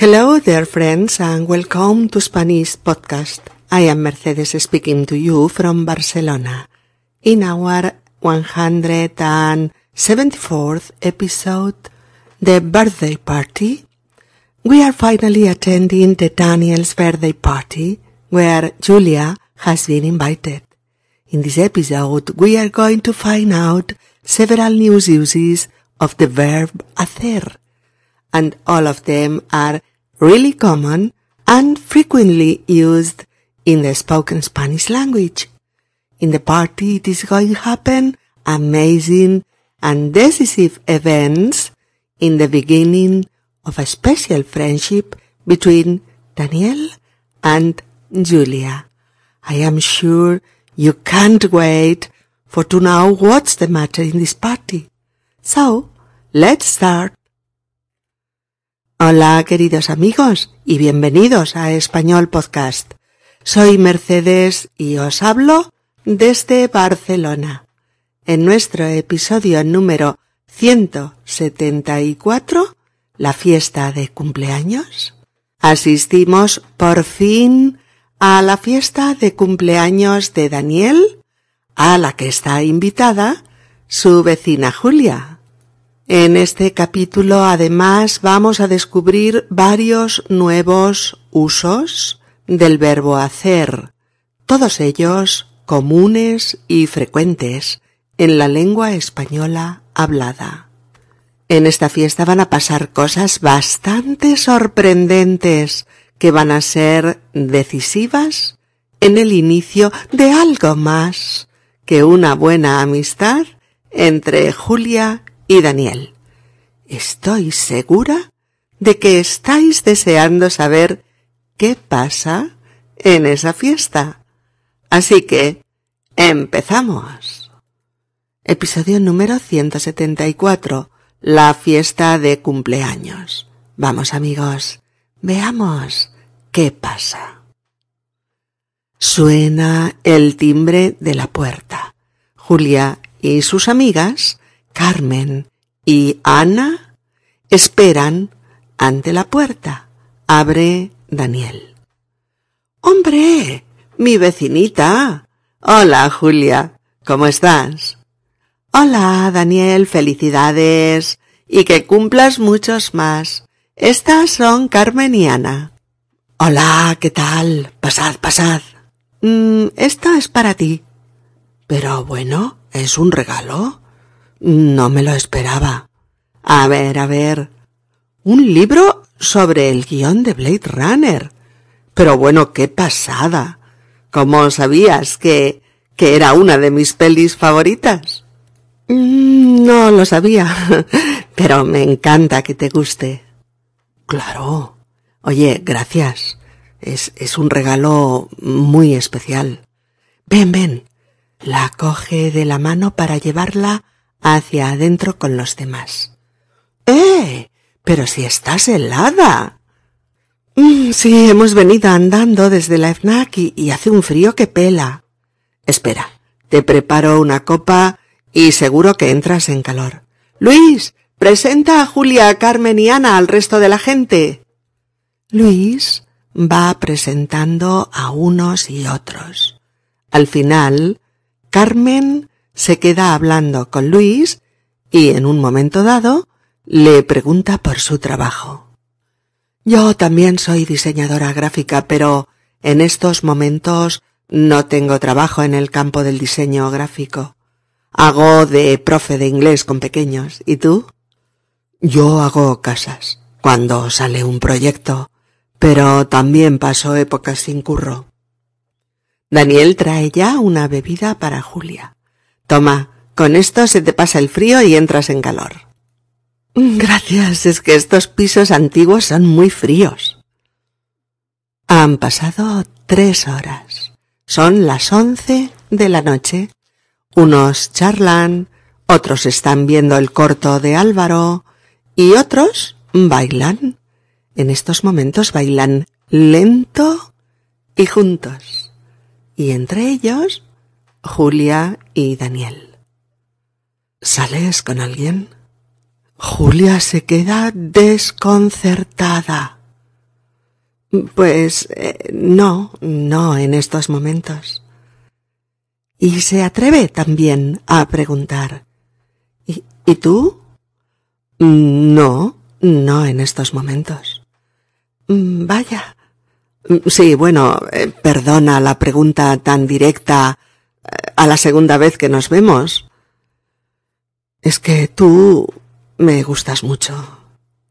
Hello there friends and welcome to Spanish podcast. I am Mercedes speaking to you from Barcelona. In our 174th episode, the birthday party, we are finally attending the Daniel's birthday party where Julia has been invited. In this episode, we are going to find out several new uses of the verb hacer, and all of them are really common and frequently used in the spoken Spanish language. In the party, it is going to happen amazing and decisive events in the beginning of a special friendship between Daniel and Julia. I am sure you can't wait for to know what's the matter in this party. So, let's start. Hola queridos amigos y bienvenidos a Español Podcast. Soy Mercedes y os hablo desde Barcelona. En nuestro episodio número 174, la fiesta de cumpleaños, asistimos por fin a la fiesta de cumpleaños de Daniel, a la que está invitada su vecina Julia. En este capítulo además vamos a descubrir varios nuevos usos del verbo hacer, todos ellos comunes y frecuentes en la lengua española hablada. En esta fiesta van a pasar cosas bastante sorprendentes que van a ser decisivas en el inicio de algo más que una buena amistad entre Julia y Daniel. Estoy segura de que estáis deseando saber qué pasa en esa fiesta. Así que, empezamos. Episodio número 174. La fiesta de cumpleaños. Vamos amigos, veamos qué pasa. Suena el timbre de la puerta. Julia y sus amigas, Carmen y Ana, esperan ante la puerta. Abre Daniel. ¡Hombre! Mi vecinita. Hola, Julia. ¿Cómo estás? Hola, Daniel. Felicidades. Y que cumplas muchos más. Estas son Carmen y Ana. Hola, ¿qué tal? Pasad, pasad. Mm, es para ti. Pero bueno, ¿es un regalo? No me lo esperaba. A ver, a ver. Un libro sobre el guion de Blade Runner. Pero bueno, qué pasada. ¿Cómo sabías que, que era una de mis pelis favoritas? Mm, no lo sabía, pero me encanta que te guste. Claro. Oye, gracias. Es, es un regalo muy especial. Ven, ven. La coge de la mano para llevarla hacia adentro con los demás. ¡Eh! Pero si estás helada. Mm, sí, hemos venido andando desde la FNAC y, y hace un frío que pela. Espera, te preparo una copa y seguro que entras en calor. Luis, presenta a Julia, Carmen y Ana al resto de la gente. Luis va presentando a unos y otros. Al final, Carmen se queda hablando con Luis y en un momento dado le pregunta por su trabajo. Yo también soy diseñadora gráfica, pero en estos momentos no tengo trabajo en el campo del diseño gráfico. Hago de profe de inglés con pequeños. ¿Y tú? Yo hago casas, cuando sale un proyecto, pero también paso épocas sin curro. Daniel trae ya una bebida para Julia. Toma, con esto se te pasa el frío y entras en calor. Gracias, es que estos pisos antiguos son muy fríos. Han pasado tres horas. Son las once de la noche. Unos charlan, otros están viendo el corto de Álvaro y otros bailan. En estos momentos bailan lento y juntos. Y entre ellos, Julia y Daniel. ¿Sales con alguien? Julia se queda desconcertada. Pues eh, no, no en estos momentos. Y se atreve también a preguntar. ¿Y, ¿y tú? No, no en estos momentos. Vaya. Sí, bueno, eh, perdona la pregunta tan directa a la segunda vez que nos vemos. Es que tú me gustas mucho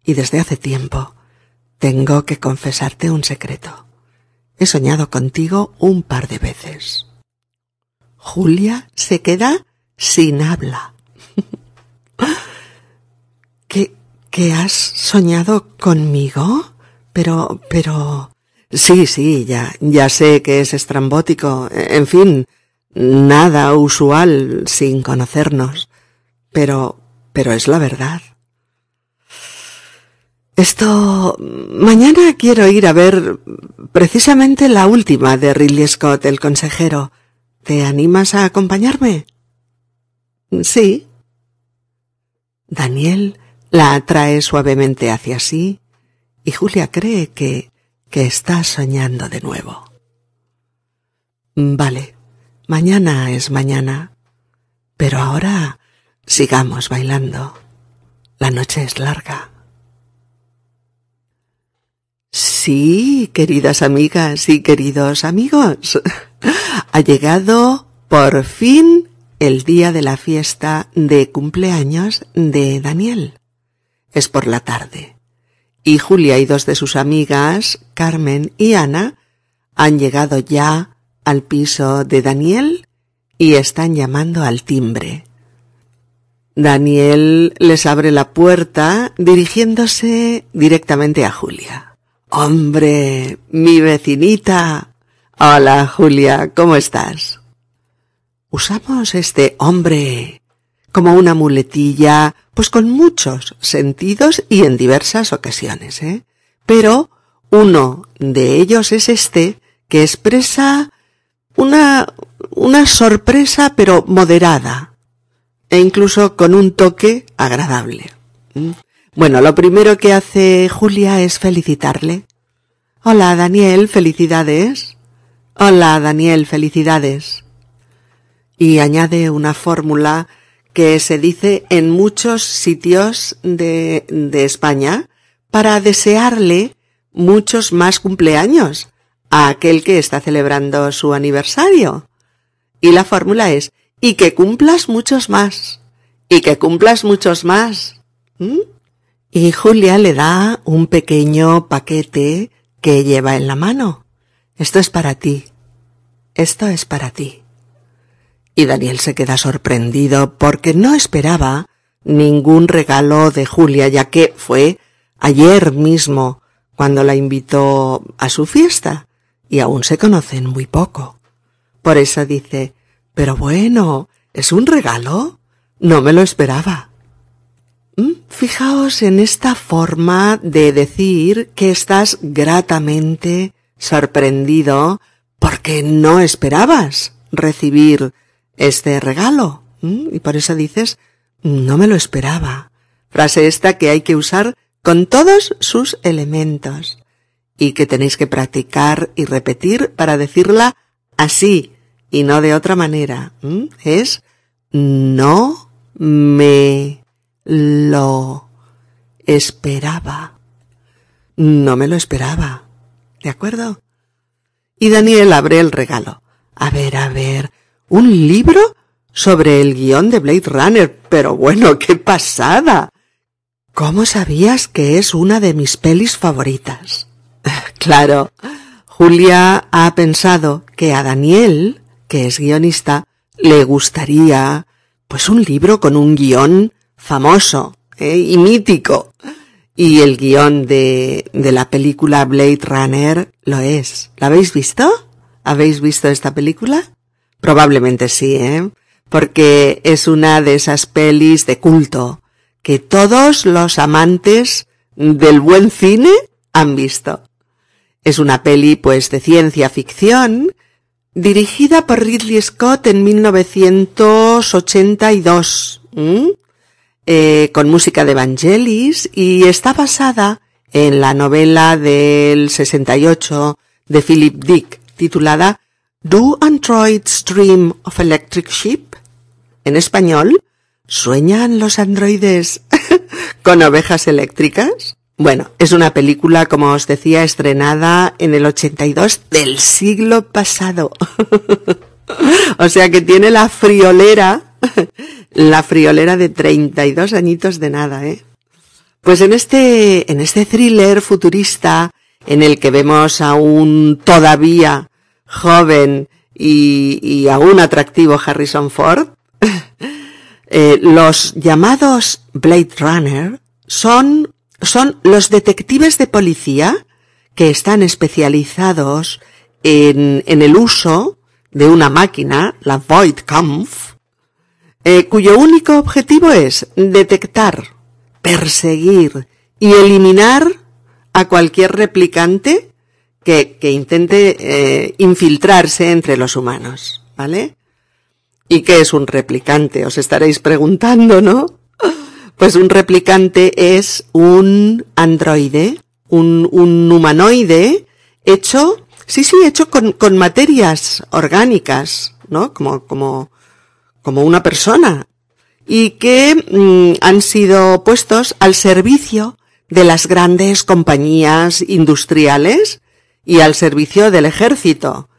y desde hace tiempo tengo que confesarte un secreto. He soñado contigo un par de veces. Julia se queda sin habla. ¿Qué, qué has soñado conmigo? Pero, pero... Sí, sí, ya, ya sé que es estrambótico. En fin, nada usual sin conocernos. Pero, pero es la verdad. Esto... Mañana quiero ir a ver precisamente la última de Ridley Scott, el consejero. ¿Te animas a acompañarme? Sí. Daniel la atrae suavemente hacia sí y Julia cree que, que está soñando de nuevo. Vale, mañana es mañana, pero ahora sigamos bailando. La noche es larga. Sí, queridas amigas y queridos amigos, ha llegado por fin el día de la fiesta de cumpleaños de Daniel. Es por la tarde. Y Julia y dos de sus amigas, Carmen y Ana, han llegado ya al piso de Daniel y están llamando al timbre. Daniel les abre la puerta dirigiéndose directamente a Julia. Hombre, mi vecinita. Hola, Julia, ¿cómo estás? Usamos este hombre como una muletilla, pues con muchos sentidos y en diversas ocasiones, ¿eh? Pero uno de ellos es este que expresa una, una sorpresa pero moderada e incluso con un toque agradable. ¿Mm? Bueno, lo primero que hace Julia es felicitarle. Hola, Daniel, felicidades. Hola, Daniel, felicidades. Y añade una fórmula que se dice en muchos sitios de, de España para desearle muchos más cumpleaños a aquel que está celebrando su aniversario. Y la fórmula es, y que cumplas muchos más, y que cumplas muchos más. ¿Mm? Y Julia le da un pequeño paquete que lleva en la mano. Esto es para ti. Esto es para ti. Y Daniel se queda sorprendido porque no esperaba ningún regalo de Julia, ya que fue ayer mismo cuando la invitó a su fiesta y aún se conocen muy poco. Por eso dice, pero bueno, ¿es un regalo? No me lo esperaba. Mm, fijaos en esta forma de decir que estás gratamente sorprendido porque no esperabas recibir este regalo. Mm, y por eso dices, no me lo esperaba. Frase esta que hay que usar con todos sus elementos y que tenéis que practicar y repetir para decirla así y no de otra manera. Es no me lo esperaba. No me lo esperaba. ¿De acuerdo? Y Daniel abre el regalo. A ver, a ver. ¿Un libro? sobre el guion de Blade Runner. Pero bueno, qué pasada. ¿Cómo sabías que es una de mis pelis favoritas? claro, Julia ha pensado que a Daniel, que es guionista, le gustaría, pues un libro con un guion famoso ¿eh? y mítico. Y el guion de, de la película Blade Runner lo es. ¿La habéis visto? ¿Habéis visto esta película? Probablemente sí, ¿eh? Porque es una de esas pelis de culto que todos los amantes del buen cine han visto. Es una peli, pues, de ciencia ficción, dirigida por Ridley Scott en 1982. Eh, con música de Evangelis y está basada en la novela del 68 de Philip Dick titulada Do Androids Dream of Electric Sheep? En español, ¿sueñan los androides con ovejas eléctricas? Bueno, es una película, como os decía, estrenada en el 82 del siglo pasado. o sea que tiene la friolera, la friolera de 32 añitos de nada, ¿eh? Pues en este, en este thriller futurista, en el que vemos a un todavía joven y, y aún atractivo Harrison Ford, eh, los llamados Blade Runner son son los detectives de policía que están especializados en, el uso de una máquina, la Voidkampf, eh, cuyo único objetivo es detectar, perseguir y eliminar a cualquier replicante que, que intente eh, infiltrarse entre los humanos, ¿vale? ¿Y qué es un replicante? Os estaréis preguntando, ¿no? Pues un replicante es un androide, un, un humanoide hecho, sí, sí, hecho con, con materias orgánicas, ¿no? Como, como, como una persona. Y que mm, han sido puestos al servicio de las grandes compañías industriales y al servicio del ejército.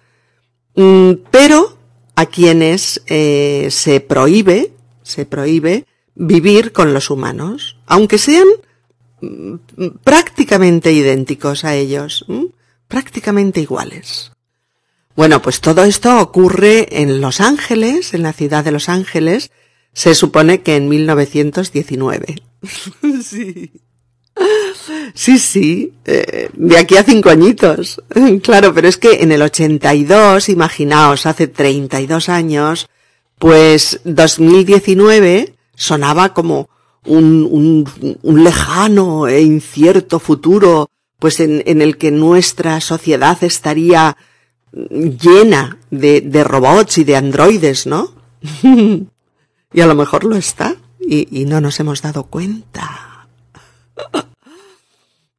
Mm, pero a quienes eh, se prohíbe, se prohíbe vivir con los humanos, aunque sean mm, prácticamente idénticos a ellos, prácticamente iguales. Bueno, pues todo esto ocurre en Los Ángeles, en la ciudad de Los Ángeles, se supone que en 1919. sí. Sí, sí, eh, de aquí a cinco añitos. Claro, pero es que en el 82, imaginaos, hace 32 años, pues 2019 sonaba como un, un, lejano e incierto futuro, pues en, el que nuestra sociedad estaría llena de, robots y de androides, ¿no? y a lo mejor lo está y, no nos hemos dado cuenta.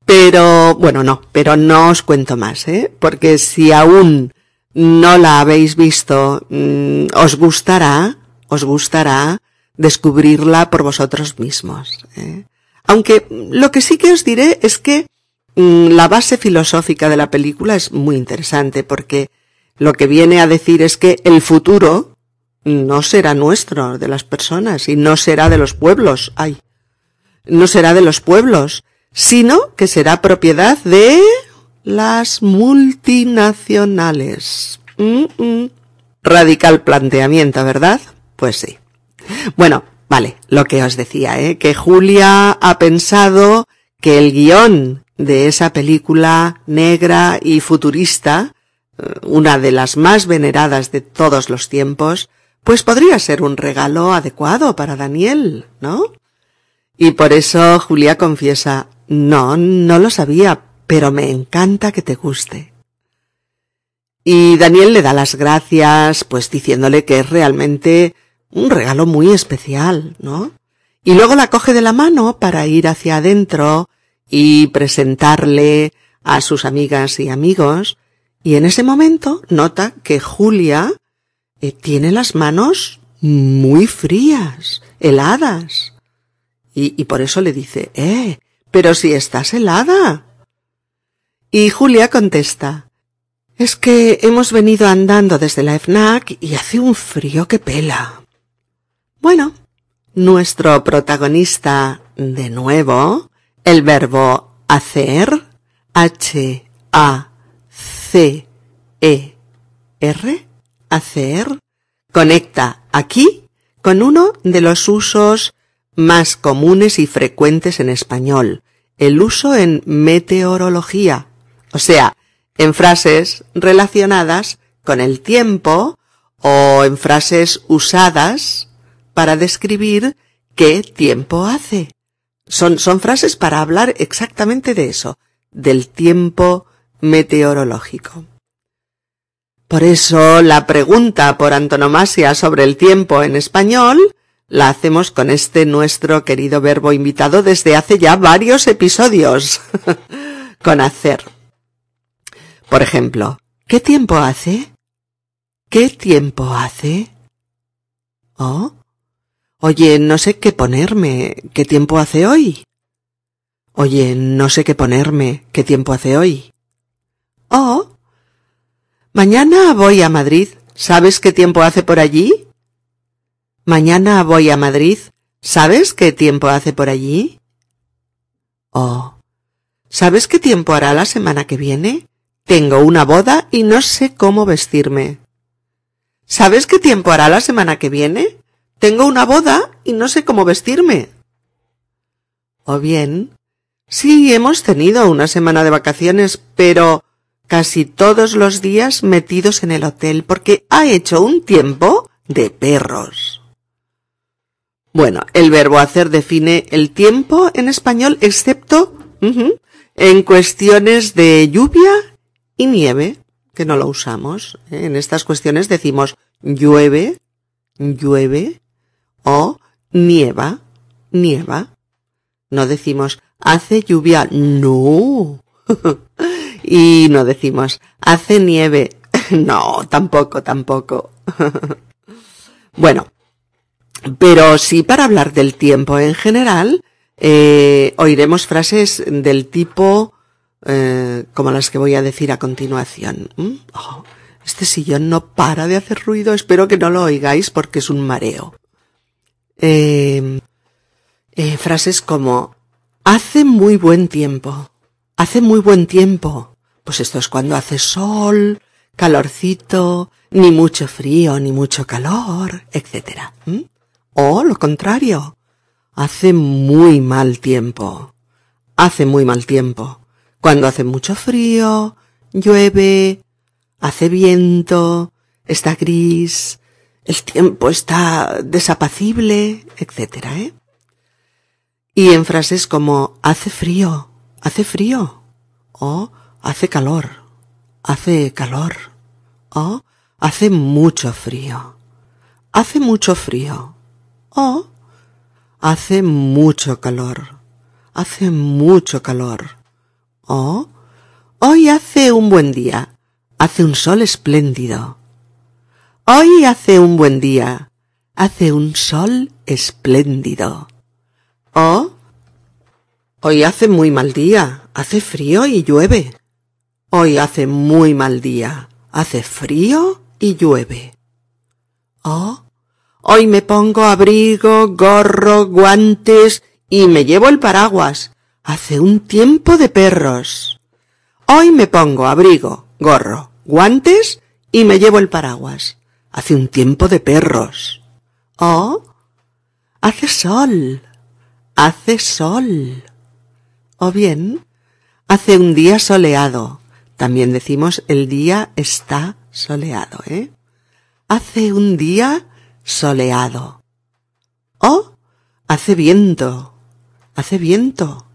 pero, bueno, no, pero no os cuento más, ¿eh? Porque si aún no la habéis visto, mmm, os gustará, os gustará descubrirla por vosotros mismos. ¿eh? Aunque lo que sí que os diré es que mmm, la base filosófica de la película es muy interesante porque lo que viene a decir es que el futuro no será nuestro, de las personas, y no será de los pueblos, ay, no será de los pueblos, sino que será propiedad de las multinacionales. Mm -mm. Radical planteamiento, ¿verdad? Pues sí. Bueno, vale, lo que os decía, ¿eh? que Julia ha pensado que el guion de esa película negra y futurista, eh, una de las más veneradas de todos los tiempos, pues podría ser un regalo adecuado para Daniel, ¿no? Y por eso Julia confiesa, no, no lo sabía, pero me encanta que te guste. Y Daniel le da las gracias, pues diciéndole que es realmente un regalo muy especial, ¿no? Y luego la coge de la mano para ir hacia adentro y presentarle a sus amigas y amigos, y en ese momento nota que Julia eh, tiene las manos muy frías, heladas. Y, y por eso le dice, eh, pero si estás helada. Y Julia contesta, es que hemos venido andando desde la FNAC y hace un frío que pela. Bueno, nuestro protagonista de nuevo, el verbo hacer, H-A-C-E-R, hacer, conecta aquí con uno de los usos más comunes y frecuentes en español, el uso en meteorología, o sea, en frases relacionadas con el tiempo o en frases usadas para describir qué tiempo hace. Son, son frases para hablar exactamente de eso, del tiempo meteorológico. Por eso la pregunta por antonomasia sobre el tiempo en español la hacemos con este nuestro querido verbo invitado desde hace ya varios episodios. con hacer. Por ejemplo, ¿qué tiempo hace? ¿Qué tiempo hace? Oh. Oye, no sé qué ponerme. ¿Qué tiempo hace hoy? Oye, no sé qué ponerme. ¿Qué tiempo hace hoy? Oh. Mañana voy a Madrid. ¿Sabes qué tiempo hace por allí? Mañana voy a Madrid. ¿Sabes qué tiempo hace por allí? Oh. ¿Sabes qué tiempo hará la semana que viene? Tengo una boda y no sé cómo vestirme. ¿Sabes qué tiempo hará la semana que viene? Tengo una boda y no sé cómo vestirme. O bien, sí, hemos tenido una semana de vacaciones, pero casi todos los días metidos en el hotel porque ha hecho un tiempo de perros. Bueno, el verbo hacer define el tiempo en español excepto en cuestiones de lluvia y nieve, que no lo usamos. En estas cuestiones decimos llueve, llueve o nieva, nieva. No decimos hace lluvia, no. y no decimos hace nieve, no, tampoco, tampoco. bueno, pero sí para hablar del tiempo en general, eh, oiremos frases del tipo eh, como las que voy a decir a continuación. ¿Mm? Oh, este sillón no para de hacer ruido, espero que no lo oigáis porque es un mareo. Eh, frases como hace muy buen tiempo, hace muy buen tiempo. Pues esto es cuando hace sol, calorcito, ni mucho frío, ni mucho calor, etc. O lo contrario, hace muy mal tiempo. Hace muy mal tiempo. Cuando hace mucho frío, llueve, hace viento, está gris, el tiempo está desapacible, etc. ¿eh? Y en frases como hace frío, hace frío, o hace calor, hace calor, o hace mucho frío, hace mucho frío. Oh, hace mucho calor. Hace mucho calor. Oh, hoy hace un buen día. Hace un sol espléndido. Hoy hace un buen día. Hace un sol espléndido. Oh, hoy hace muy mal día. Hace frío y llueve. Hoy hace muy mal día. Hace frío y llueve. Oh, Hoy me pongo abrigo, gorro, guantes y me llevo el paraguas. Hace un tiempo de perros. Hoy me pongo abrigo, gorro, guantes y me llevo el paraguas. Hace un tiempo de perros. Oh, hace sol. Hace sol. O bien, hace un día soleado. También decimos el día está soleado, ¿eh? Hace un día soleado. Oh, hace viento, hace viento.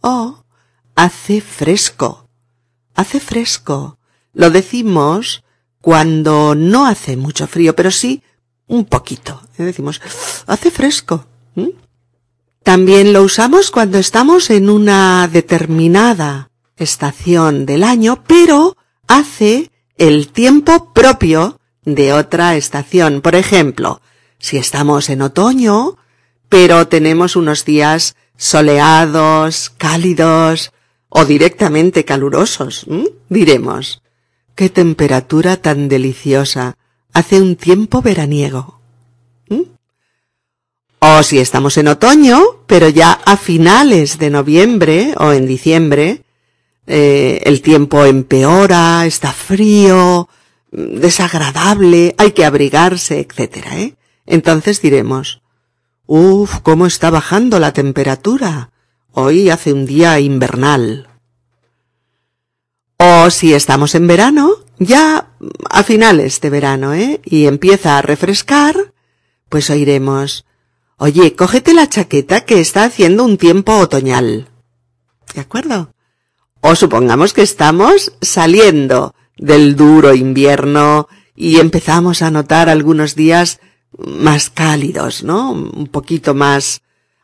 Oh, hace fresco, hace fresco. Lo decimos cuando no hace mucho frío, pero sí un poquito. Decimos, hace fresco. También lo usamos cuando estamos en una determinada estación del año, pero hace el tiempo propio de otra estación. Por ejemplo, si estamos en otoño, pero tenemos unos días soleados, cálidos o directamente calurosos, diremos, qué temperatura tan deliciosa, hace un tiempo veraniego. O si estamos en otoño, pero ya a finales de noviembre o en diciembre, eh, el tiempo empeora, está frío, desagradable, hay que abrigarse, etcétera, ¿eh? Entonces diremos, uff, cómo está bajando la temperatura. Hoy hace un día invernal. O si estamos en verano, ya a finales de verano, ¿eh? Y empieza a refrescar, pues oiremos, oye, cógete la chaqueta que está haciendo un tiempo otoñal. ¿De acuerdo? O supongamos que estamos saliendo del duro invierno y empezamos a notar algunos días más cálidos, ¿no? Un poquito más,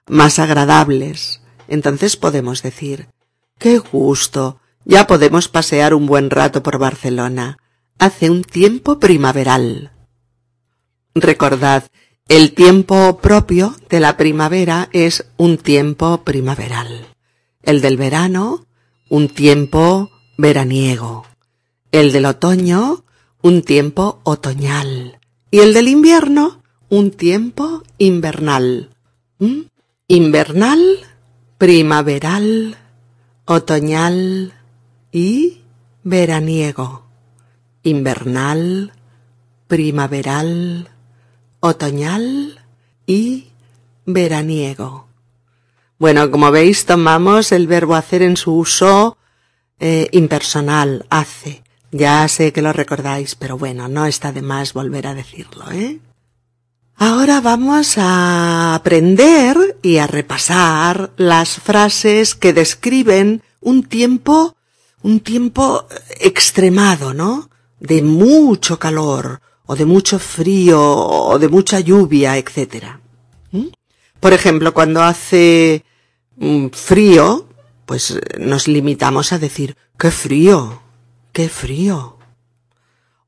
más agradables. Entonces podemos decir, qué gusto, ya podemos pasear un buen rato por Barcelona. Hace un tiempo primaveral. Recordad, el tiempo propio de la primavera es un tiempo primaveral. El del verano, un tiempo veraniego. El del otoño, un tiempo otoñal. Y el del invierno, un tiempo invernal. ¿Mm? Invernal, primaveral, otoñal y veraniego. Invernal, primaveral, otoñal y veraniego. Bueno, como veis, tomamos el verbo hacer en su uso eh, impersonal, hace. Ya sé que lo recordáis, pero bueno, no está de más volver a decirlo, ¿eh? Ahora vamos a aprender y a repasar las frases que describen un tiempo, un tiempo extremado, ¿no? De mucho calor, o de mucho frío, o de mucha lluvia, etc. ¿Mm? Por ejemplo, cuando hace mm, frío, pues nos limitamos a decir, qué frío, qué frío.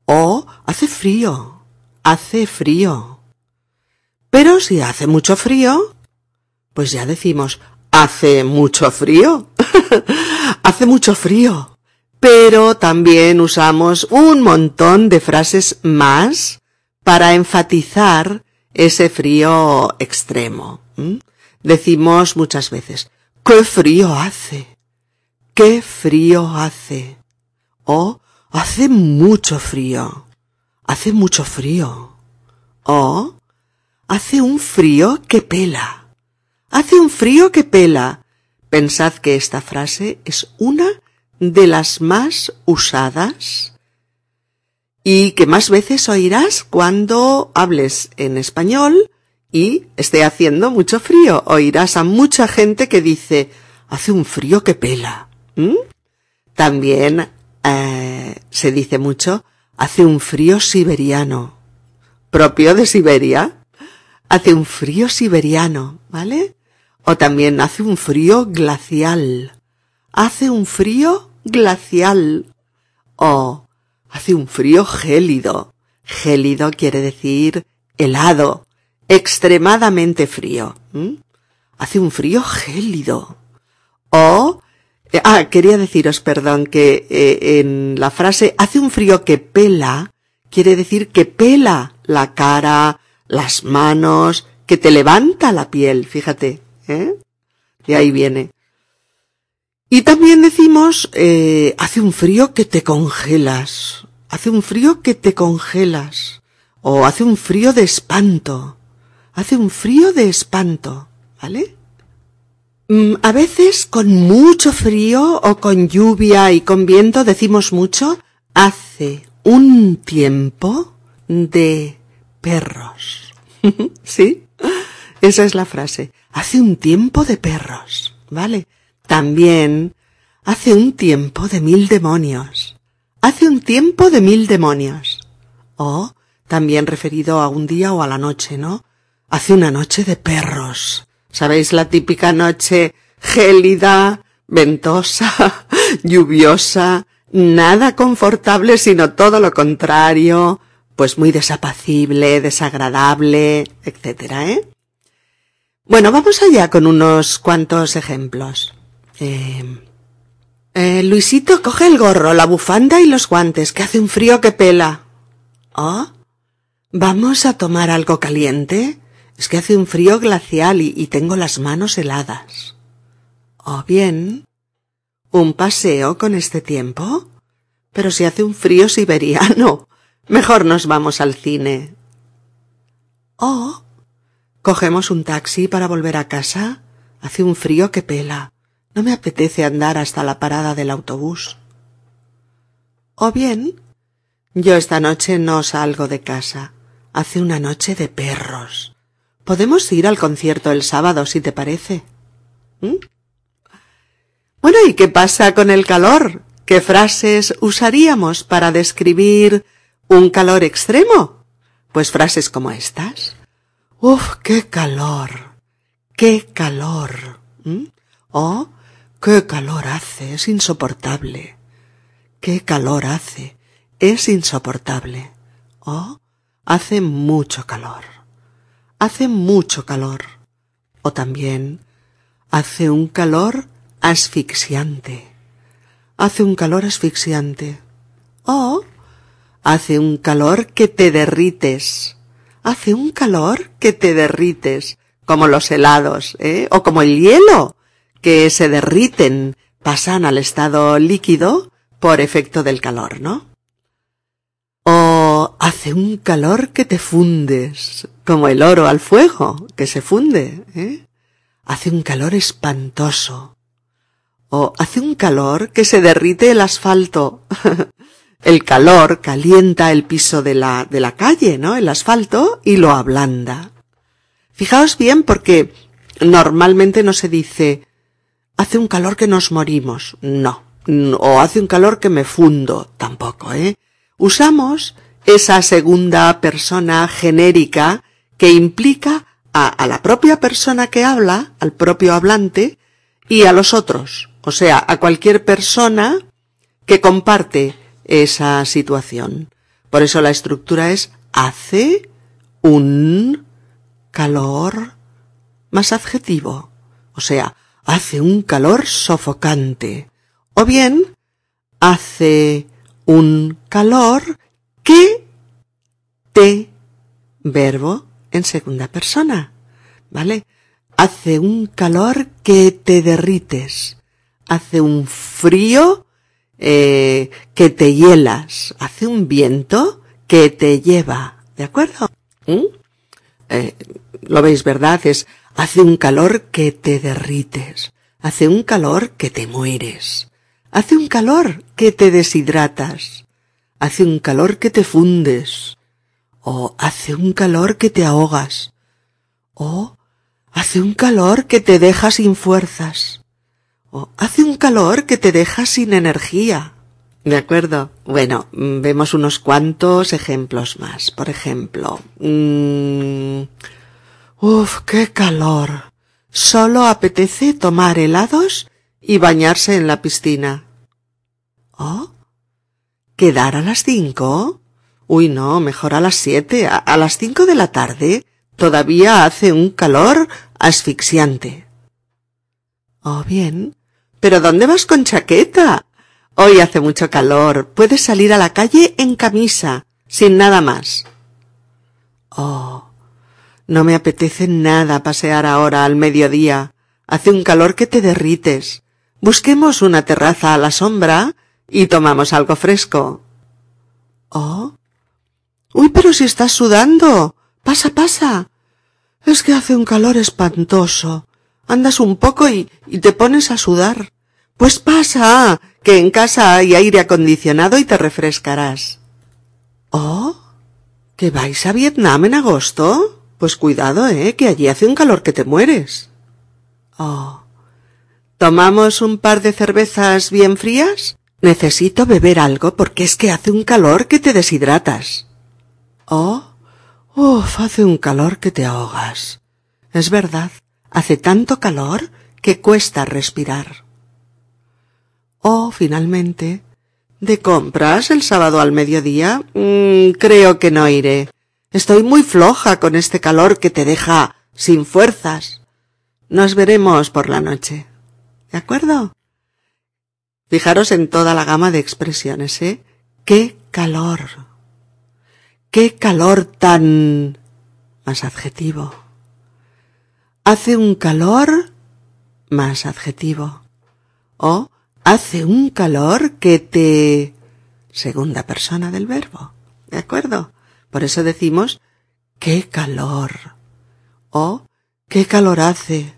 O hace frío, hace frío. Pero si hace mucho frío, pues ya decimos, hace mucho frío. hace mucho frío. Pero también usamos un montón de frases más para enfatizar ese frío extremo. Decimos muchas veces, ¡qué frío hace! ¡Qué frío hace! O hace mucho frío. Hace mucho frío. O Hace un frío que pela. Hace un frío que pela. Pensad que esta frase es una de las más usadas y que más veces oirás cuando hables en español y esté haciendo mucho frío. Oirás a mucha gente que dice, hace un frío que pela. También eh, se dice mucho, hace un frío siberiano, propio de Siberia hace un frío siberiano, ¿vale? O también hace un frío glacial. Hace un frío glacial. O hace un frío gélido. Gélido quiere decir helado, extremadamente frío. Hace un frío gélido. O, eh, ah, quería deciros, perdón, que eh, en la frase hace un frío que pela, quiere decir que pela la cara, las manos, que te levanta la piel, fíjate, ¿eh? De ahí viene. Y también decimos, eh, hace un frío que te congelas, hace un frío que te congelas, o hace un frío de espanto, hace un frío de espanto, ¿vale? Mm, a veces con mucho frío o con lluvia y con viento decimos mucho, hace un tiempo de perros. ¿Sí? Esa es la frase. Hace un tiempo de perros. ¿Vale? También hace un tiempo de mil demonios. Hace un tiempo de mil demonios. O también referido a un día o a la noche, ¿no? Hace una noche de perros. ¿Sabéis la típica noche gélida, ventosa, lluviosa, nada confortable, sino todo lo contrario, pues muy desapacible, desagradable, etcétera, ¿eh? Bueno, vamos allá con unos cuantos ejemplos. Eh, eh, Luisito coge el gorro, la bufanda y los guantes, que hace un frío que pela. ¿Oh? ¿Vamos a tomar algo caliente? Es que hace un frío glacial y, y tengo las manos heladas. ¿O bien? ¿Un paseo con este tiempo? Pero si hace un frío siberiano. Mejor nos vamos al cine. Oh. Cogemos un taxi para volver a casa. Hace un frío que pela. No me apetece andar hasta la parada del autobús. O bien, yo esta noche no salgo de casa. Hace una noche de perros. Podemos ir al concierto el sábado, si te parece. ¿Mm? Bueno, ¿y qué pasa con el calor? ¿Qué frases usaríamos para describir un calor extremo? Pues frases como estas. Uf, qué calor. Qué calor. ¿Mm? O qué calor hace. Es insoportable. Qué calor hace. Es insoportable. O hace mucho calor. Hace mucho calor. O también hace un calor asfixiante. Hace un calor asfixiante. O hace un calor que te derrites. Hace un calor que te derrites, como los helados, ¿eh? O como el hielo, que se derriten, pasan al estado líquido por efecto del calor, ¿no? O hace un calor que te fundes, como el oro al fuego, que se funde, ¿eh? Hace un calor espantoso. O hace un calor que se derrite el asfalto. El calor calienta el piso de la, de la calle, ¿no? El asfalto y lo ablanda. Fijaos bien porque normalmente no se dice hace un calor que nos morimos. No. O hace un calor que me fundo. Tampoco, ¿eh? Usamos esa segunda persona genérica que implica a, a la propia persona que habla, al propio hablante, y a los otros. O sea, a cualquier persona que comparte esa situación. Por eso la estructura es hace un calor más adjetivo. O sea, hace un calor sofocante. O bien, hace un calor que te verbo en segunda persona. ¿Vale? Hace un calor que te derrites. Hace un frío eh, que te hielas, hace un viento que te lleva, ¿de acuerdo? ¿Mm? Eh, lo veis, ¿verdad? Es, hace un calor que te derrites, hace un calor que te mueres, hace un calor que te deshidratas, hace un calor que te fundes, o hace un calor que te ahogas, o hace un calor que te deja sin fuerzas, o hace un calor que te deja sin energía. ¿De acuerdo? Bueno, mm, vemos unos cuantos ejemplos más. Por ejemplo, mmm, ¡Uf, qué calor! Solo apetece tomar helados y bañarse en la piscina. ¿Oh? ¿Quedar a las cinco? Uy, no, mejor a las siete. A, a las cinco de la tarde todavía hace un calor asfixiante. Oh, bien, ¿Pero dónde vas con chaqueta? Hoy hace mucho calor. Puedes salir a la calle en camisa, sin nada más. Oh, no me apetece nada pasear ahora al mediodía. Hace un calor que te derrites. Busquemos una terraza a la sombra y tomamos algo fresco. Oh. Uy, pero si estás sudando. Pasa, pasa. Es que hace un calor espantoso andas un poco y, te pones a sudar. Pues pasa, que en casa hay aire acondicionado y te refrescarás. ¿Oh? ¿Que vais a Vietnam en agosto? Pues cuidado, eh, que allí hace un calor que te mueres. Oh. ¿Tomamos un par de cervezas bien frías? Necesito beber algo porque es que hace un calor que te deshidratas. Oh. Uf, hace un calor que te ahogas. Es verdad. Hace tanto calor que cuesta respirar. O, finalmente, ¿de compras el sábado al mediodía? Mm, creo que no iré. Estoy muy floja con este calor que te deja sin fuerzas. Nos veremos por la noche. ¿De acuerdo? Fijaros en toda la gama de expresiones, ¿eh? ¡Qué calor! ¡Qué calor tan... más adjetivo! Hace un calor más adjetivo. O hace un calor que te... segunda persona del verbo. ¿De acuerdo? Por eso decimos qué calor. O qué calor hace.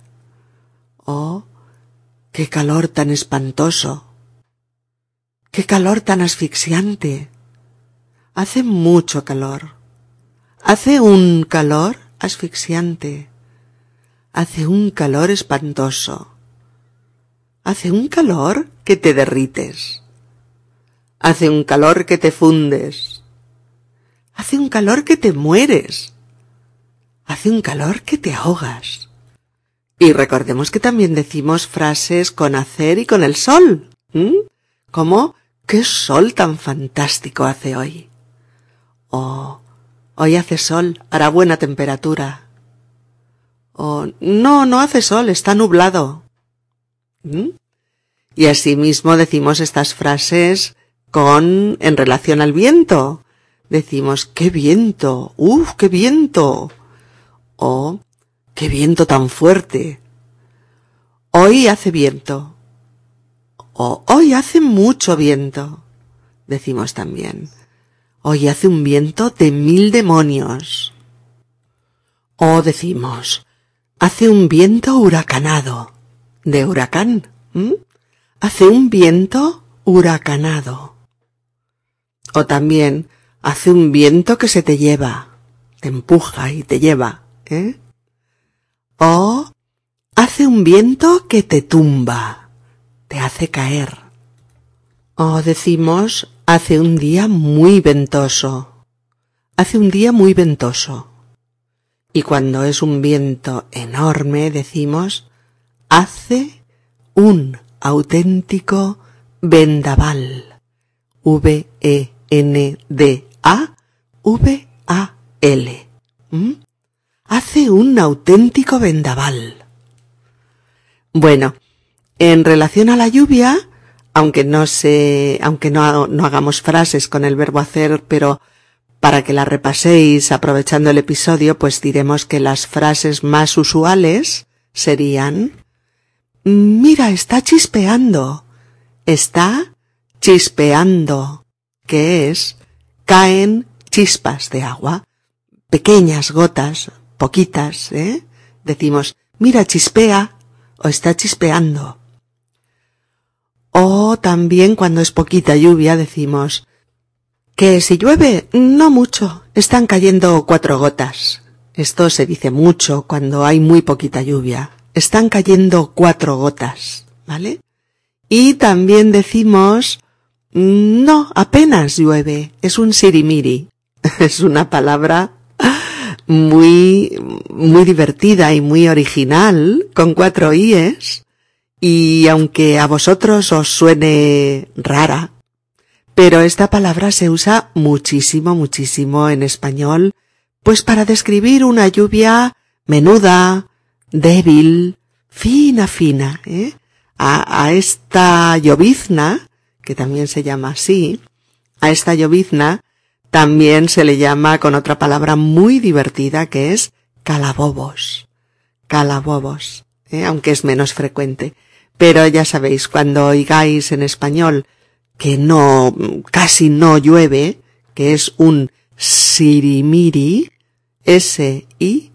O qué calor tan espantoso. Qué calor tan asfixiante. Hace mucho calor. Hace un calor asfixiante. Hace un calor espantoso. Hace un calor que te derrites. Hace un calor que te fundes. Hace un calor que te mueres. Hace un calor que te ahogas. Y recordemos que también decimos frases con hacer y con el sol. Como, ¿qué sol tan fantástico hace hoy? O, hoy hace sol, hará buena temperatura. O, no, no hace sol, está nublado. Y asimismo decimos estas frases con, en relación al viento. Decimos, qué viento, ¡Uf, qué viento. O, qué viento tan fuerte. Hoy hace viento. O hoy hace mucho viento. Decimos también. Hoy hace un viento de mil demonios. O decimos, hace un viento huracanado. De huracán. Hace un viento huracanado. O también, hace un viento que se te lleva. Te empuja y te lleva. ¿eh? O hace un viento que te tumba, te hace caer. O decimos, hace un día muy ventoso, hace un día muy ventoso. Y cuando es un viento enorme, decimos, hace un auténtico vendaval. V-E-N-D-A-V-A-L. ¿Mm? Hace un auténtico vendaval. Bueno, en relación a la lluvia, aunque no se, aunque no, no hagamos frases con el verbo hacer, pero para que la repaséis aprovechando el episodio, pues diremos que las frases más usuales serían Mira, está chispeando. Está chispeando. ¿Qué es? Caen chispas de agua. Pequeñas gotas, poquitas, ¿eh? Decimos, mira, chispea o está chispeando. O también cuando es poquita lluvia decimos que si llueve, no mucho, están cayendo cuatro gotas. Esto se dice mucho cuando hay muy poquita lluvia. Están cayendo cuatro gotas, ¿vale? Y también decimos no, apenas llueve, es un sirimiri. Es una palabra muy, muy divertida y muy original, con cuatro ies, y aunque a vosotros os suene rara, pero esta palabra se usa muchísimo, muchísimo en español, pues para describir una lluvia menuda, débil, fina, fina, ¿eh? A, esta llovizna, que también se llama así, a esta llovizna también se le llama con otra palabra muy divertida que es calabobos. Calabobos, ¿eh? aunque es menos frecuente. Pero ya sabéis, cuando oigáis en español que no, casi no llueve, que es un sirimiri, S-I-R-I-M-I-R-I,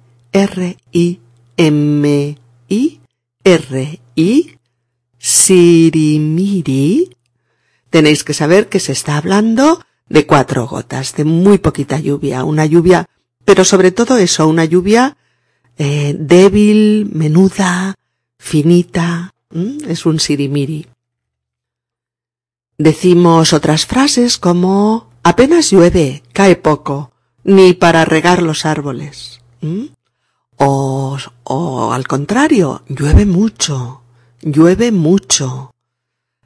sirimiri, tenéis que saber que se está hablando de cuatro gotas, de muy poquita lluvia, una lluvia, pero sobre todo eso, una lluvia eh, débil, menuda, finita, es un sirimiri. Decimos otras frases como apenas llueve, cae poco, ni para regar los árboles. O, o al contrario, llueve mucho, llueve mucho.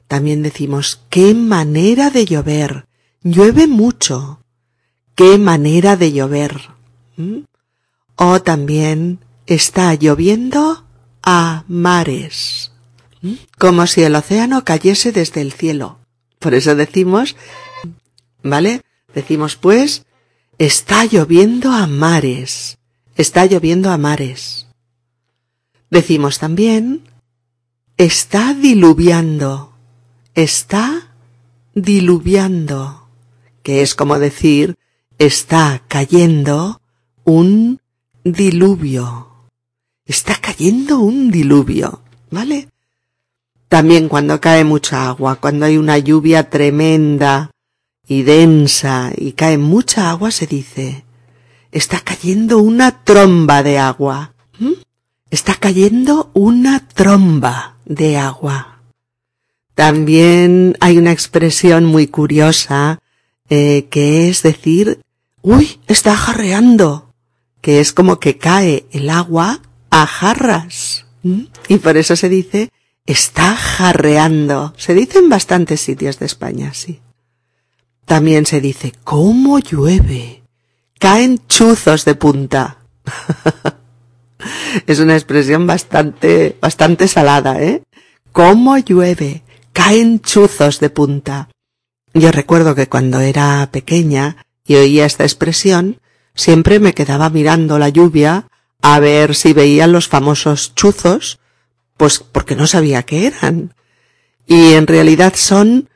También decimos qué manera de llover, llueve mucho. Qué manera de llover. O también está lloviendo a mares. Como si el océano cayese desde el cielo. Por eso decimos, ¿vale? Decimos pues, está lloviendo a mares. Está lloviendo a mares. Decimos también, está diluviando. Está diluviando que es como decir está cayendo un diluvio. Está cayendo un diluvio, ¿vale? También cuando cae mucha agua, cuando hay una lluvia tremenda y densa y cae mucha agua, se dice, está cayendo una tromba de agua. Está cayendo una tromba de agua. También hay una expresión muy curiosa eh, que es decir uy, está jarreando, que es como que cae el agua a jarras. Y por eso se dice está jarreando. Se dice en bastantes sitios de España, sí. También se dice cómo llueve. Caen chuzos de punta. es una expresión bastante, bastante salada, ¿eh? Cómo llueve. Caen chuzos de punta. Yo recuerdo que cuando era pequeña y oía esta expresión, siempre me quedaba mirando la lluvia a ver si veía los famosos chuzos, pues porque no sabía qué eran. Y en realidad son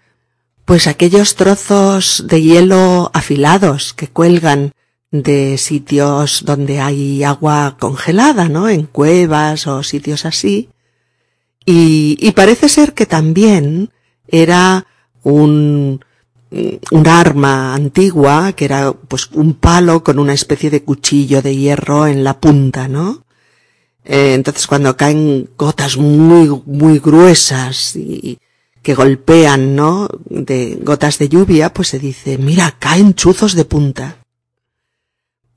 pues aquellos trozos de hielo afilados que cuelgan de sitios donde hay agua congelada, ¿no? En cuevas o sitios así. Y, y parece ser que también era un, un arma antigua que era pues un palo con una especie de cuchillo de hierro en la punta, ¿no? Eh, entonces cuando caen gotas muy, muy gruesas y que golpean, ¿no? De gotas de lluvia, pues se dice, mira, caen chuzos de punta.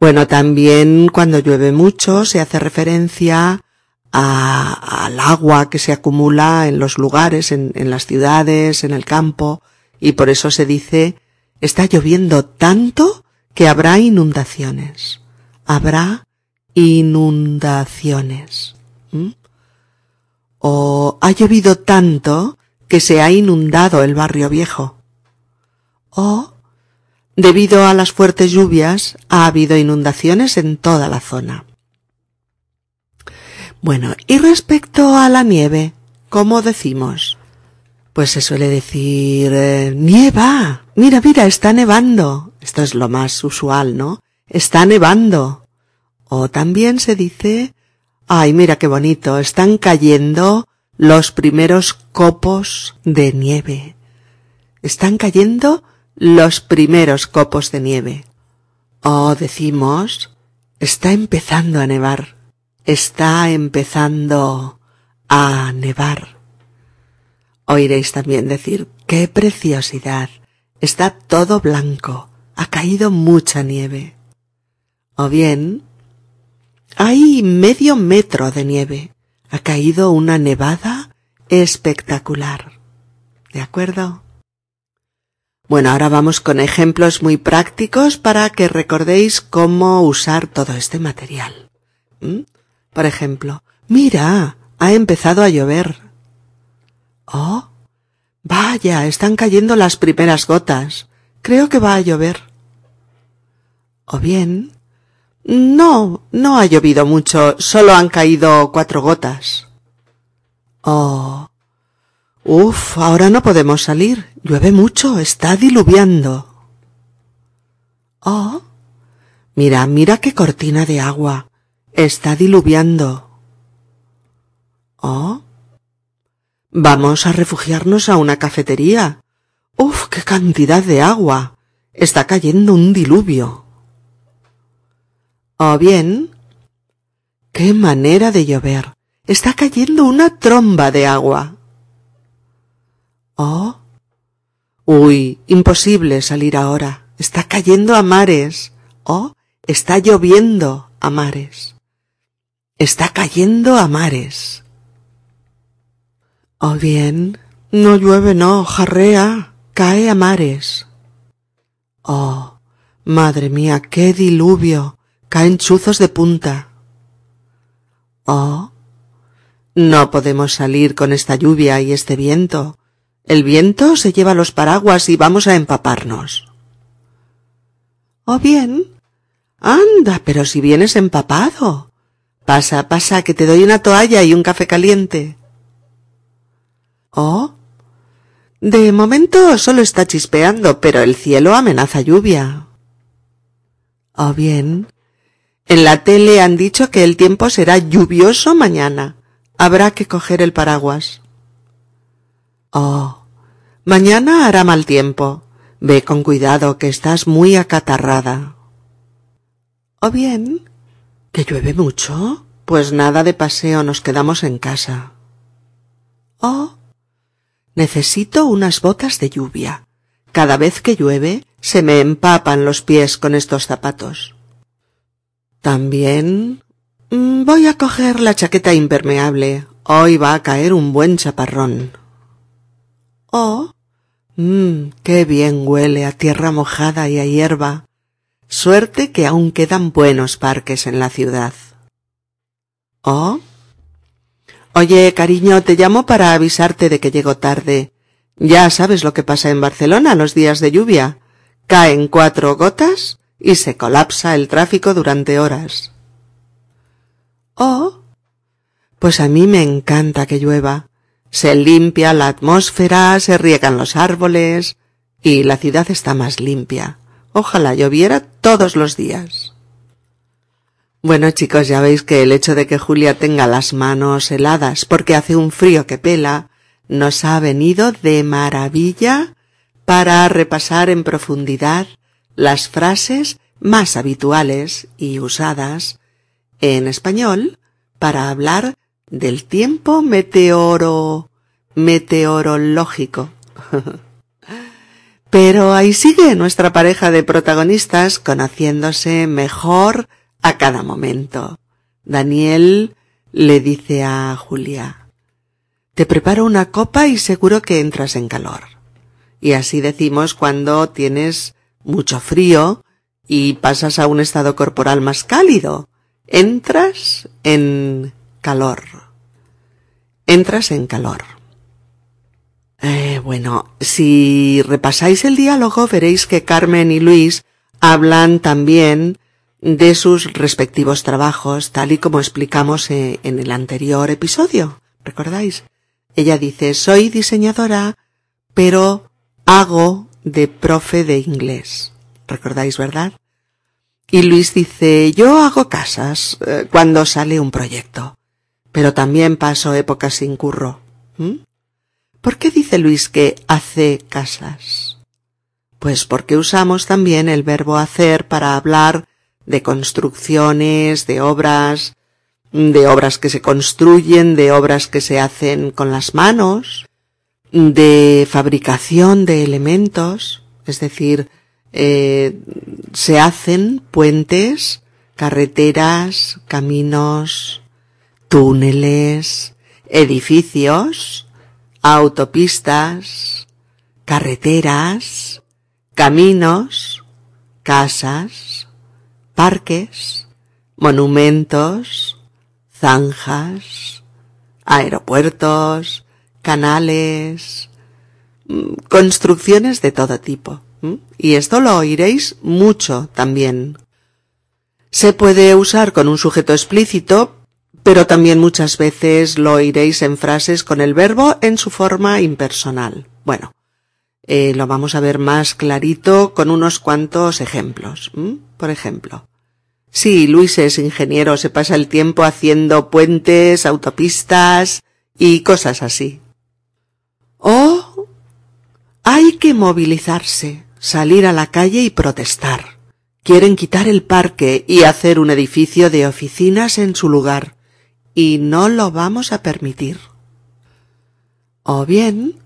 Bueno, también cuando llueve mucho se hace referencia a, al agua que se acumula en los lugares, en, en las ciudades, en el campo, y por eso se dice está lloviendo tanto que habrá inundaciones. Habrá inundaciones. O ha llovido tanto que se ha inundado el barrio viejo. O, debido a las fuertes lluvias, ha habido inundaciones en toda la zona. Bueno, y respecto a la nieve, ¿cómo decimos? Pues se suele decir eh, nieva. Mira, mira, está nevando. Esto es lo más usual, ¿no? Está nevando. O también se dice ay, mira qué bonito, están cayendo los primeros copos de nieve. Están cayendo los primeros copos de nieve. O decimos está empezando a nevar. Está empezando a nevar. Oiréis también decir, qué preciosidad. Está todo blanco. Ha caído mucha nieve. O bien, hay medio metro de nieve. Ha caído una nevada espectacular. ¿De acuerdo? Bueno, ahora vamos con ejemplos muy prácticos para que recordéis cómo usar todo este material. ¿Mm? Por ejemplo, mira, ha empezado a llover. Oh. Vaya, están cayendo las primeras gotas. Creo que va a llover. O bien. No, no ha llovido mucho, solo han caído cuatro gotas. Oh. Uf, ahora no podemos salir. Llueve mucho, está diluviando. Oh. Mira, mira qué cortina de agua. Está diluviando. Oh. Vamos a refugiarnos a una cafetería. Uf, qué cantidad de agua. Está cayendo un diluvio. O bien, qué manera de llover. Está cayendo una tromba de agua. Oh. Uy, imposible salir ahora. Está cayendo a mares. Oh, está lloviendo a mares. Está cayendo a mares. O bien, no llueve, no, jarrea, cae a mares. Oh, madre mía, qué diluvio, caen chuzos de punta. Oh, no podemos salir con esta lluvia y este viento. El viento se lleva los paraguas y vamos a empaparnos. O bien, anda, pero si vienes empapado. Pasa, pasa, que te doy una toalla y un café caliente. Oh. De momento solo está chispeando, pero el cielo amenaza lluvia. O bien, en la tele han dicho que el tiempo será lluvioso mañana. Habrá que coger el paraguas. Oh, mañana hará mal tiempo. Ve con cuidado que estás muy acatarrada. O bien, que llueve mucho. Pues nada de paseo, nos quedamos en casa. Oh, Necesito unas botas de lluvia. Cada vez que llueve, Se me empapan los pies con estos zapatos. También mm, voy a coger la chaqueta impermeable. Hoy va a caer un buen chaparrón. Oh, qué bien huele a tierra mojada y a hierba. Suerte que aún quedan buenos parques en la ciudad. Oh. Oye, cariño, te llamo para avisarte de que llego tarde. Ya sabes lo que pasa en Barcelona los días de lluvia. Caen cuatro gotas y se colapsa el tráfico durante horas. Oh. Pues a mí me encanta que llueva. Se limpia la atmósfera, se riegan los árboles y la ciudad está más limpia. Ojalá lloviera todos los días. Bueno chicos, ya veis que el hecho de que Julia tenga las manos heladas porque hace un frío que pela, nos ha venido de maravilla para repasar en profundidad las frases más habituales y usadas en español para hablar del tiempo meteoro meteorológico. Pero ahí sigue nuestra pareja de protagonistas conociéndose mejor a cada momento. Daniel le dice a Julia te preparo una copa y seguro que entras en calor. Y así decimos cuando tienes mucho frío y pasas a un estado corporal más cálido. Entras en calor. Entras en calor. Eh, bueno, si repasáis el diálogo veréis que Carmen y Luis hablan también de sus respectivos trabajos, tal y como explicamos eh, en el anterior episodio. ¿Recordáis? Ella dice, soy diseñadora, pero hago de profe de inglés. ¿Recordáis, verdad? Y Luis dice, yo hago casas eh, cuando sale un proyecto, pero también paso épocas sin curro. ¿Mm? ¿Por qué dice Luis que hace casas? Pues porque usamos también el verbo hacer para hablar de construcciones, de obras, de obras que se construyen, de obras que se hacen con las manos, de fabricación de elementos, es decir, eh, se hacen puentes, carreteras, caminos, túneles, edificios, autopistas, carreteras, caminos, casas, parques, monumentos, zanjas, aeropuertos, canales, mm, construcciones de todo tipo. Y esto lo oiréis mucho también. Se puede usar con un sujeto explícito, pero también muchas veces lo oiréis en frases con el verbo en su forma impersonal. Bueno, eh, lo vamos a ver más clarito con unos cuantos ejemplos. Por ejemplo, Sí, Luis es ingeniero, se pasa el tiempo haciendo puentes, autopistas y cosas así. Oh, hay que movilizarse, salir a la calle y protestar. Quieren quitar el parque y hacer un edificio de oficinas en su lugar, y no lo vamos a permitir. O bien,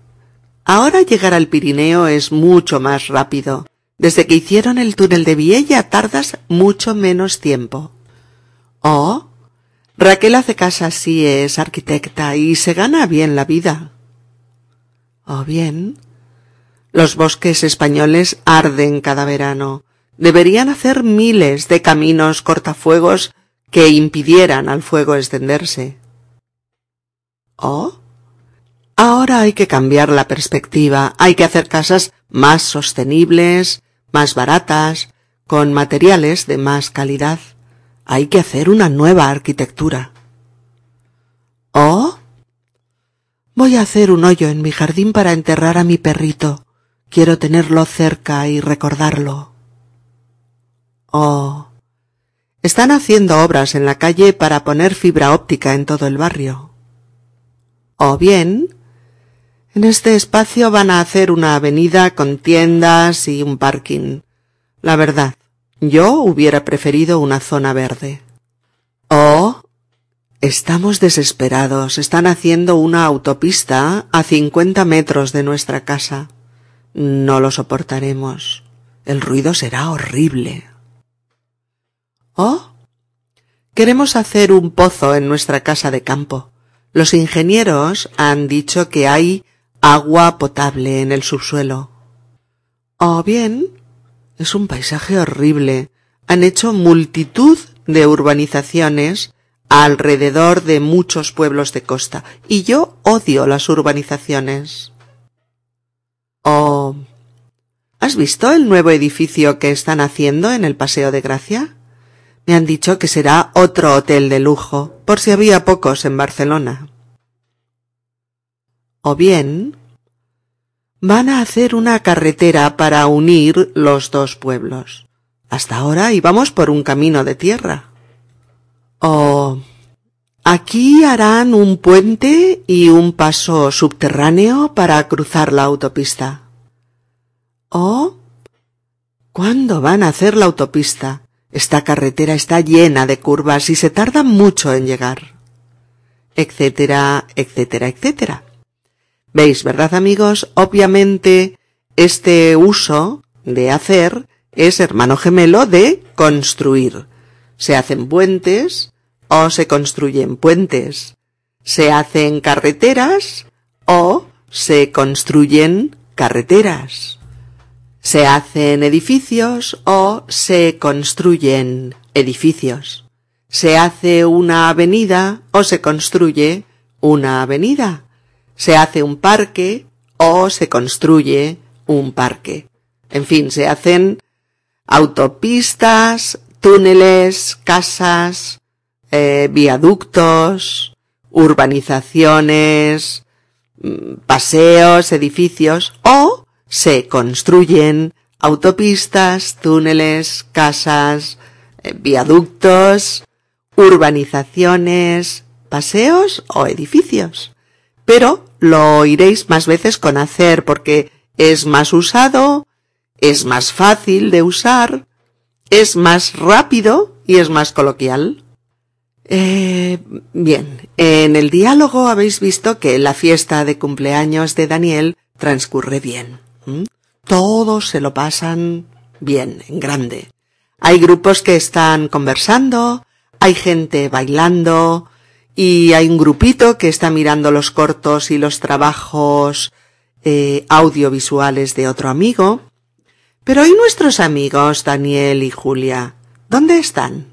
ahora llegar al Pirineo es mucho más rápido, desde que hicieron el túnel de Viella tardas mucho menos tiempo. Oh, Raquel hace casa sí es arquitecta y se gana bien la vida. O bien, los bosques españoles arden cada verano. Deberían hacer miles de caminos cortafuegos que impidieran al fuego extenderse. Oh, ahora hay que cambiar la perspectiva, hay que hacer casas más sostenibles, más baratas, con materiales de más calidad. Hay que hacer una nueva arquitectura. ¿Oh? Voy a hacer un hoyo en mi jardín para enterrar a mi perrito. Quiero tenerlo cerca y recordarlo. Oh. Están haciendo obras en la calle para poner fibra óptica en todo el barrio. O bien, en este espacio van a hacer una avenida con tiendas y un parking. La verdad, yo hubiera preferido una zona verde. Oh, estamos desesperados. Están haciendo una autopista a cincuenta metros de nuestra casa. No lo soportaremos. El ruido será horrible. Oh, queremos hacer un pozo en nuestra casa de campo. Los ingenieros han dicho que hay agua potable en el subsuelo. O bien, es un paisaje horrible. Han hecho multitud de urbanizaciones alrededor de muchos pueblos de costa y yo odio las urbanizaciones. Oh. ¿Has visto el nuevo edificio que están haciendo en el Paseo de Gracia? Me han dicho que será otro hotel de lujo, por si había pocos en Barcelona. O bien, van a hacer una carretera para unir los dos pueblos. Hasta ahora íbamos por un camino de tierra. O aquí harán un puente y un paso subterráneo para cruzar la autopista. O ¿cuándo van a hacer la autopista? Esta carretera está llena de curvas y se tarda mucho en llegar. etcétera, etcétera, etcétera. Veis, ¿verdad amigos? Obviamente este uso de hacer es hermano gemelo de construir. Se hacen puentes o se construyen puentes. Se hacen carreteras o se construyen carreteras. Se hacen edificios o se construyen edificios. Se hace una avenida o se construye una avenida. Se hace un parque o se construye un parque. En fin, se hacen autopistas, túneles, casas, eh, viaductos, urbanizaciones, mm, paseos, edificios, o se construyen autopistas, túneles, casas, eh, viaductos, urbanizaciones, paseos o edificios. Pero lo oiréis más veces con hacer porque es más usado, es más fácil de usar, es más rápido y es más coloquial. Eh, bien, en el diálogo habéis visto que la fiesta de cumpleaños de Daniel transcurre bien. Todos se lo pasan bien, en grande. Hay grupos que están conversando, hay gente bailando, y hay un grupito que está mirando los cortos y los trabajos eh, audiovisuales de otro amigo. Pero ¿y nuestros amigos Daniel y Julia? ¿Dónde están?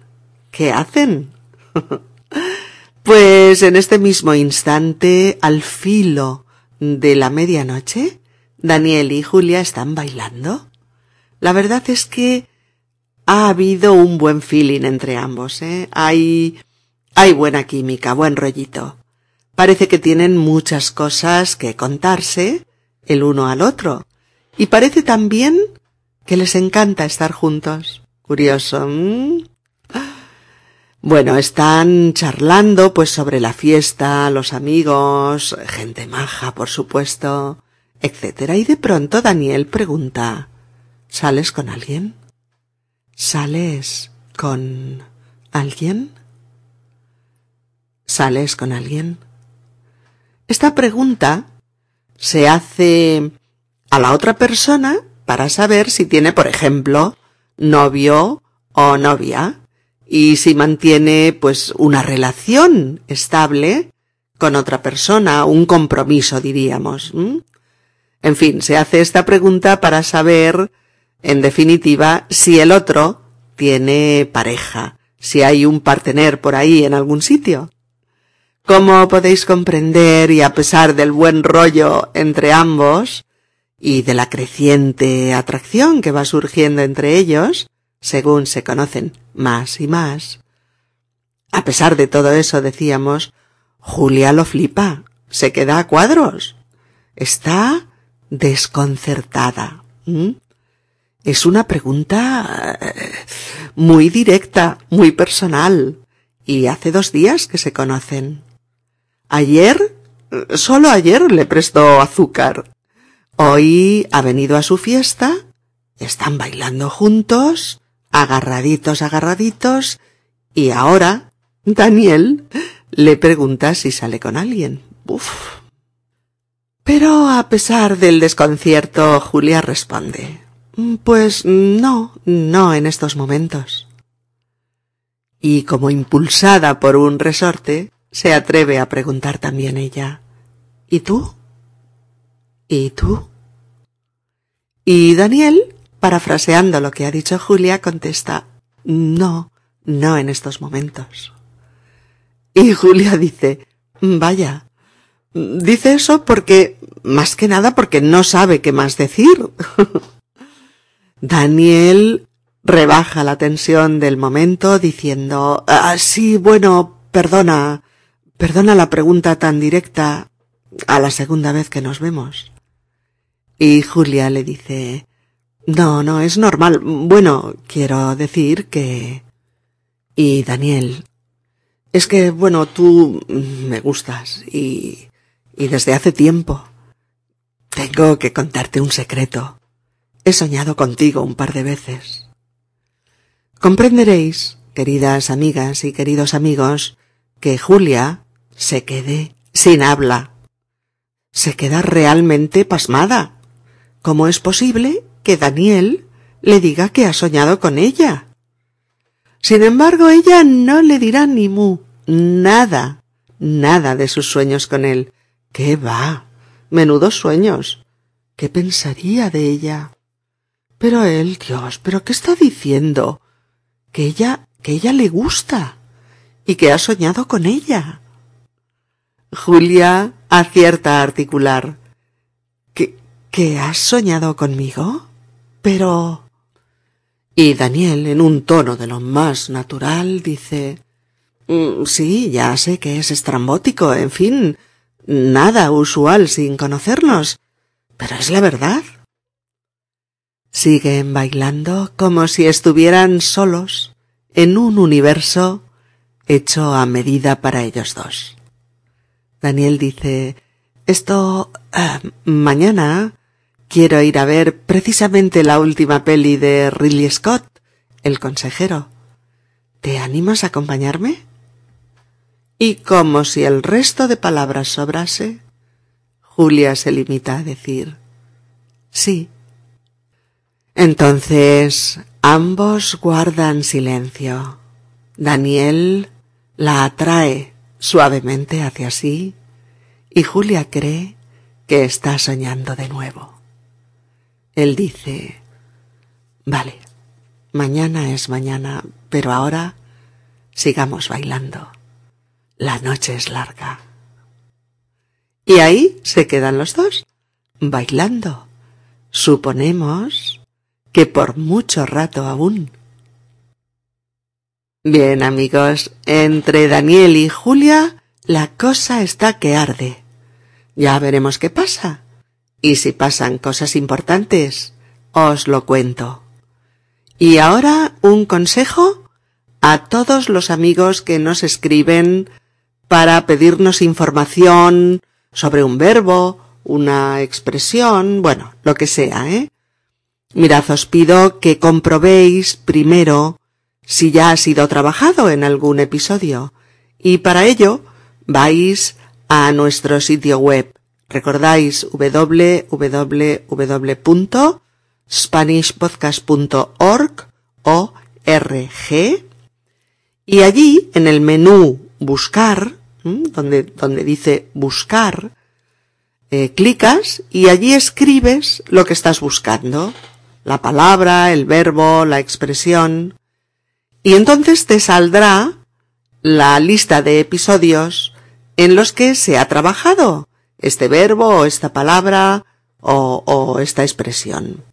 ¿Qué hacen? pues en este mismo instante, al filo de la medianoche, Daniel y Julia están bailando. La verdad es que ha habido un buen feeling entre ambos, ¿eh? Hay, hay buena química, buen rollito. Parece que tienen muchas cosas que contarse el uno al otro. Y parece también que les encanta estar juntos. Curioso. Bueno, están charlando pues sobre la fiesta, los amigos, gente maja, por supuesto, etcétera. Y de pronto Daniel pregunta ¿Sales con alguien? ¿Sales con alguien? ¿Sales con alguien? Esta pregunta se hace a la otra persona para saber si tiene, por ejemplo, novio o novia y si mantiene pues una relación estable con otra persona, un compromiso diríamos. En fin, se hace esta pregunta para saber, en definitiva, si el otro tiene pareja, si hay un partener por ahí en algún sitio. Como podéis comprender, y a pesar del buen rollo entre ambos, y de la creciente atracción que va surgiendo entre ellos, según se conocen más y más. A pesar de todo eso, decíamos, Julia lo flipa, se queda a cuadros. Está desconcertada. Es una pregunta eh, muy directa, muy personal, y hace dos días que se conocen. Ayer, solo ayer le prestó azúcar. Hoy ha venido a su fiesta, están bailando juntos, agarraditos, agarraditos, y ahora Daniel le pregunta si sale con alguien. Uf. Pero a pesar del desconcierto, Julia responde. Pues no, no en estos momentos. Y como impulsada por un resorte, se atreve a preguntar también ella. ¿Y tú? ¿Y tú? Y Daniel, parafraseando lo que ha dicho Julia, contesta No, no en estos momentos. Y Julia dice Vaya, dice eso porque, más que nada porque no sabe qué más decir. Daniel rebaja la tensión del momento diciendo ah, sí, bueno, perdona, perdona la pregunta tan directa a la segunda vez que nos vemos. Y Julia le dice no, no, es normal. Bueno, quiero decir que... Y Daniel, es que, bueno, tú me gustas y... y desde hace tiempo. Tengo que contarte un secreto. He soñado contigo un par de veces. Comprenderéis, queridas amigas y queridos amigos, que Julia se quede sin habla. Se queda realmente pasmada. ¿Cómo es posible que Daniel le diga que ha soñado con ella? Sin embargo, ella no le dirá ni mu, nada, nada de sus sueños con él. ¿Qué va? Menudos sueños. ¿Qué pensaría de ella? Pero él, Dios, ¿pero qué está diciendo? Que ella, que ella le gusta y que ha soñado con ella. Julia acierta a articular. ¿Que, has soñado conmigo? Pero. Y Daniel, en un tono de lo más natural, dice mm, Sí, ya sé que es estrambótico, en fin, nada usual sin conocernos, pero es la verdad. Siguen bailando como si estuvieran solos en un universo hecho a medida para ellos dos. Daniel dice Esto. Eh, mañana quiero ir a ver precisamente la última peli de Ridley Scott, El consejero. ¿Te animas a acompañarme? Y como si el resto de palabras sobrase, Julia se limita a decir sí. Entonces ambos guardan silencio. Daniel la atrae suavemente hacia sí y Julia cree que está soñando de nuevo. Él dice, vale, mañana es mañana, pero ahora sigamos bailando. La noche es larga. Y ahí se quedan los dos, bailando. Suponemos que por mucho rato aún. Bien, amigos, entre Daniel y Julia la cosa está que arde. Ya veremos qué pasa. Y si pasan cosas importantes, os lo cuento. Y ahora un consejo a todos los amigos que nos escriben para pedirnos información sobre un verbo, una expresión, bueno, lo que sea, ¿eh? Mirad, os pido que comprobéis primero si ya ha sido trabajado en algún episodio, y para ello vais a nuestro sitio web Recordáis www.spanishpodcast.org o RG y allí en el menú buscar, donde, donde dice buscar, eh, clicas y allí escribes lo que estás buscando, la palabra, el verbo, la expresión, y entonces te saldrá la lista de episodios en los que se ha trabajado este verbo o esta palabra o, esta expresión.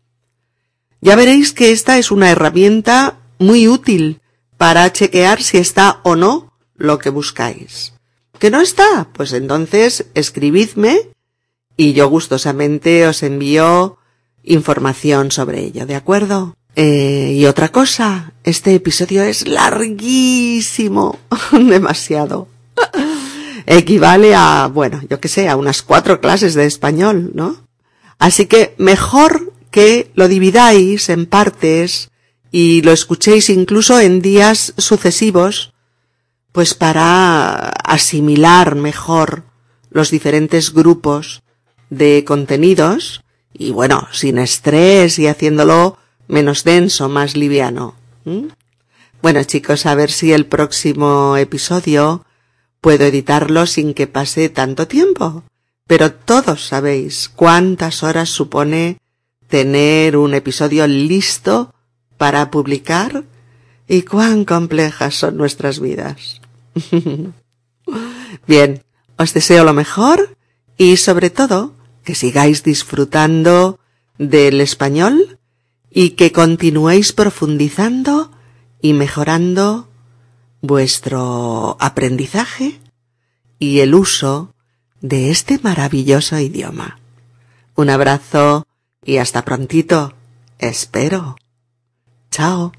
Ya veréis que esta es una herramienta muy útil para chequear si está o no lo que buscáis. ¿Que no está? Pues entonces escribidme y yo gustosamente os envío información sobre ello, ¿de acuerdo? Eh, y otra cosa, este episodio es larguísimo, demasiado equivale a, bueno, yo que sé, a unas cuatro clases de español, ¿no? Así que mejor que lo dividáis en partes y lo escuchéis incluso en días sucesivos, pues para asimilar mejor los diferentes grupos de contenidos y bueno, sin estrés y haciéndolo menos denso, más liviano. Bueno chicos, a ver si el próximo episodio puedo editarlo sin que pase tanto tiempo. Pero todos sabéis cuántas horas supone tener un episodio listo para publicar y cuán complejas son nuestras vidas. Bien, os deseo lo mejor y sobre todo que sigáis disfrutando del español y que continuéis profundizando y mejorando vuestro aprendizaje y el uso de este maravilloso idioma. Un abrazo y hasta prontito. Espero. Chao.